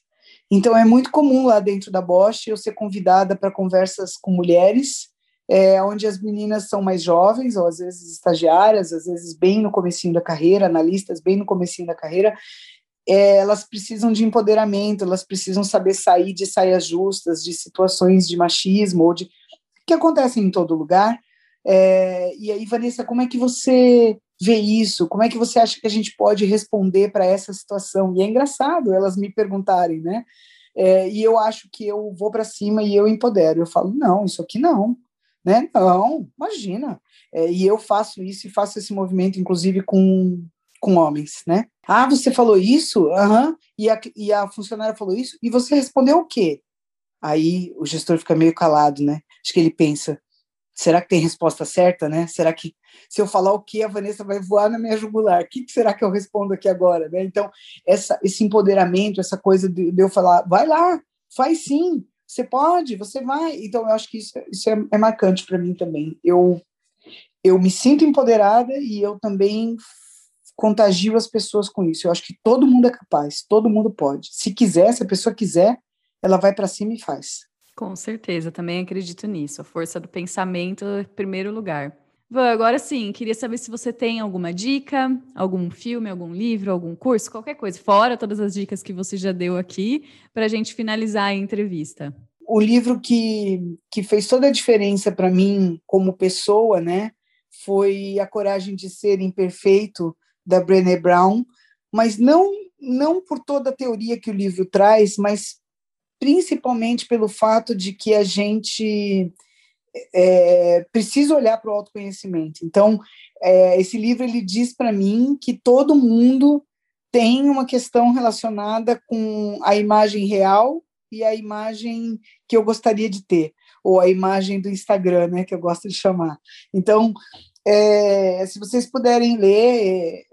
Então é muito comum lá dentro da Bosch eu ser convidada para conversas com mulheres é, onde as meninas são mais jovens, ou às vezes estagiárias, às vezes bem no comecinho da carreira, analistas bem no comecinho da carreira, é, elas precisam de empoderamento, elas precisam saber sair de saias justas, de situações de machismo, ou de que acontecem em todo lugar. É, e aí, Vanessa, como é que você vê isso? Como é que você acha que a gente pode responder para essa situação? E é engraçado elas me perguntarem, né? É, e eu acho que eu vou para cima e eu empodero. Eu falo, não, isso aqui não né? Não, imagina. É, e eu faço isso e faço esse movimento, inclusive, com, com homens, né? Ah, você falou isso? Aham. E, a, e a funcionária falou isso? E você respondeu o quê? Aí o gestor fica meio calado, né? Acho que ele pensa, será que tem resposta certa, né? Será que se eu falar o que a Vanessa vai voar na minha jugular? O que, será que eu respondo aqui agora, né? Então, essa, esse empoderamento, essa coisa de, de eu falar, vai lá, faz sim, você pode, você vai. Então, eu acho que isso, isso é, é marcante para mim também. Eu, eu me sinto empoderada e eu também contagio as pessoas com isso. Eu acho que todo mundo é capaz, todo mundo pode. Se quiser, se a pessoa quiser, ela vai para cima e faz. Com certeza, também acredito nisso. A força do pensamento em primeiro lugar. Agora sim, queria saber se você tem alguma dica, algum filme, algum livro, algum curso, qualquer coisa, fora todas as dicas que você já deu aqui, para a gente finalizar a entrevista. O livro que, que fez toda a diferença para mim como pessoa, né, foi A Coragem de Ser Imperfeito, da Brené Brown, mas não, não por toda a teoria que o livro traz, mas principalmente pelo fato de que a gente é, preciso olhar para o autoconhecimento. Então, é, esse livro ele diz para mim que todo mundo tem uma questão relacionada com a imagem real e a imagem que eu gostaria de ter, ou a imagem do Instagram, né, que eu gosto de chamar. Então, é, se vocês puderem ler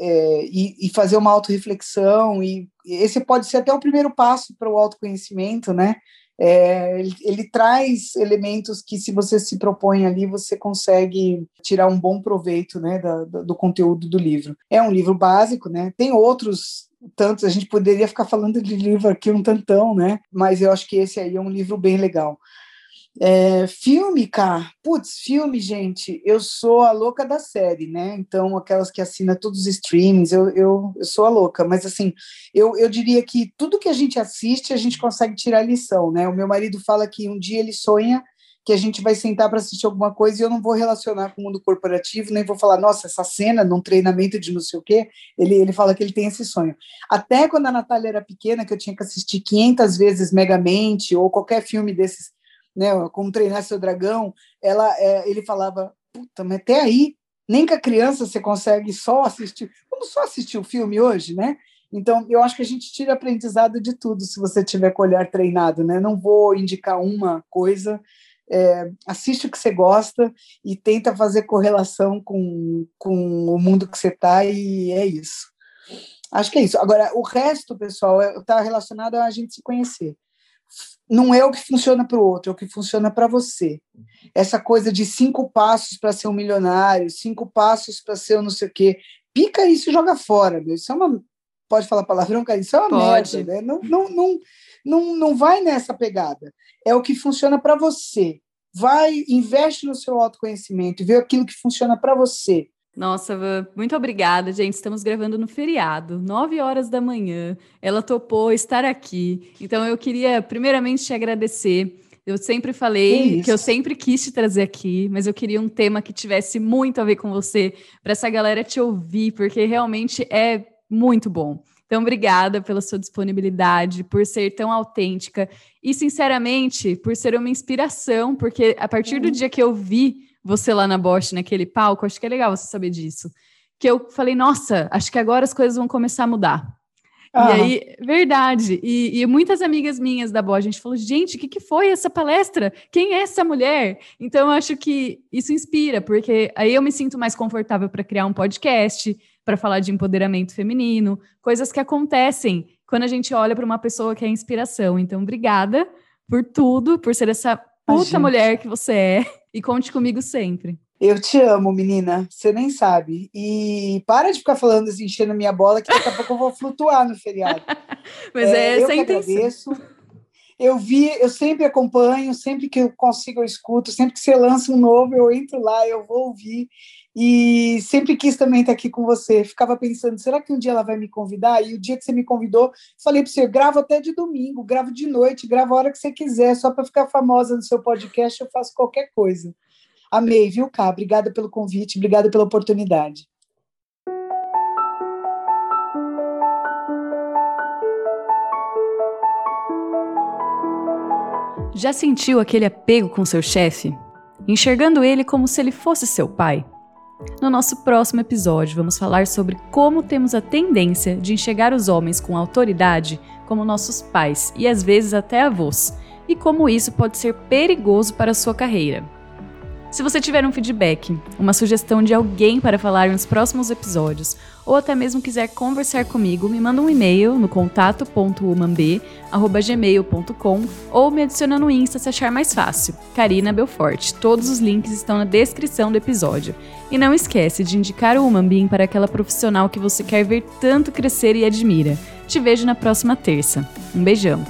é, e, e, fazer uma autorreflexão, e esse pode ser até o primeiro passo para o autoconhecimento, né? É, ele, ele, traz elementos que, se você se propõe ali, você consegue tirar um bom proveito né, da, da, do conteúdo do livro. É um livro básico, né? Tem outros tantos, a gente poderia ficar falando de livro aqui um tantão, né? Mas eu acho que esse aí é um livro bem legal. É, filme, cara, putz, filme, gente, eu sou a louca da série, né? Então, aquelas que assina todos os streamings, eu, eu, eu sou a louca, mas assim, eu, eu diria que tudo que a gente assiste, a gente consegue tirar lição, né? O meu marido fala que um dia ele sonha que a gente vai sentar para assistir alguma coisa e eu não vou relacionar com o mundo corporativo, nem vou falar, nossa, essa cena num treinamento de não sei o quê, ele, ele fala que ele tem esse sonho. Até quando a Natália era pequena, que eu tinha que assistir 500 vezes Megamente ou qualquer filme desses né, como treinar seu dragão, ela, é, ele falava, puta, mas até aí, nem com a criança você consegue só assistir, vamos só assistir o filme hoje, né? Então, eu acho que a gente tira aprendizado de tudo se você tiver com o olhar treinado, né? Não vou indicar uma coisa, é, assiste o que você gosta e tenta fazer correlação com, com o mundo que você está, e é isso. Acho que é isso. Agora, o resto, pessoal, está é, relacionado a gente se conhecer não é o que funciona para o outro, é o que funciona para você. Essa coisa de cinco passos para ser um milionário, cinco passos para ser um não sei o quê, pica isso e joga fora. Meu. Isso é uma. Pode falar palavrão, cara? Isso é uma Pode. merda. Né? Não, não, não, não, não vai nessa pegada. É o que funciona para você. Vai, investe no seu autoconhecimento, vê aquilo que funciona para você. Nossa, muito obrigada, gente. Estamos gravando no feriado, 9 horas da manhã. Ela topou estar aqui. Então, eu queria, primeiramente, te agradecer. Eu sempre falei que, que eu sempre quis te trazer aqui, mas eu queria um tema que tivesse muito a ver com você, para essa galera te ouvir, porque realmente é muito bom. Então, obrigada pela sua disponibilidade, por ser tão autêntica e, sinceramente, por ser uma inspiração, porque a partir do uhum. dia que eu vi você lá na Bosch, naquele palco, acho que é legal você saber disso. Que eu falei, nossa, acho que agora as coisas vão começar a mudar. Ah. E aí, verdade. E, e, muitas amigas minhas da Bosch, a gente falou, gente, o que, que foi essa palestra? Quem é essa mulher? Então, eu acho que isso inspira, porque aí eu me sinto mais confortável para criar um podcast, para falar de empoderamento feminino, coisas que acontecem quando a gente olha para uma pessoa que é inspiração. Então, obrigada por tudo, por ser essa puta mulher que você é. E conte comigo sempre. Eu te amo, menina. Você nem sabe. E para de ficar falando assim, enchendo minha bola, que daqui a pouco eu vou flutuar no feriado. Mas é, é essa eu a intenção. agradeço. Eu vi, eu sempre acompanho, sempre que eu consigo eu escuto, sempre que você lança um novo, eu entro lá, eu vou ouvir. E sempre quis também estar aqui com você. Ficava pensando, será que um dia ela vai me convidar? E o dia que você me convidou, falei para você, gravo até de domingo, gravo de noite, gravo a hora que você quiser, só para ficar famosa no seu podcast, eu faço qualquer coisa. Amei, viu, Cá? Obrigada pelo convite, obrigada pela oportunidade. Já sentiu aquele apego com seu chefe? Enxergando ele como se ele fosse seu pai? No nosso próximo episódio, vamos falar sobre como temos a tendência de enxergar os homens com autoridade como nossos pais e às vezes até avós, e como isso pode ser perigoso para a sua carreira. Se você tiver um feedback, uma sugestão de alguém para falar nos próximos episódios, ou até mesmo quiser conversar comigo, me manda um e-mail no contato.umamb.gmail.com ou me adiciona no Insta se achar mais fácil. Karina Belfort. Todos os links estão na descrição do episódio. E não esquece de indicar o Umambim para aquela profissional que você quer ver tanto crescer e admira. Te vejo na próxima terça. Um beijão!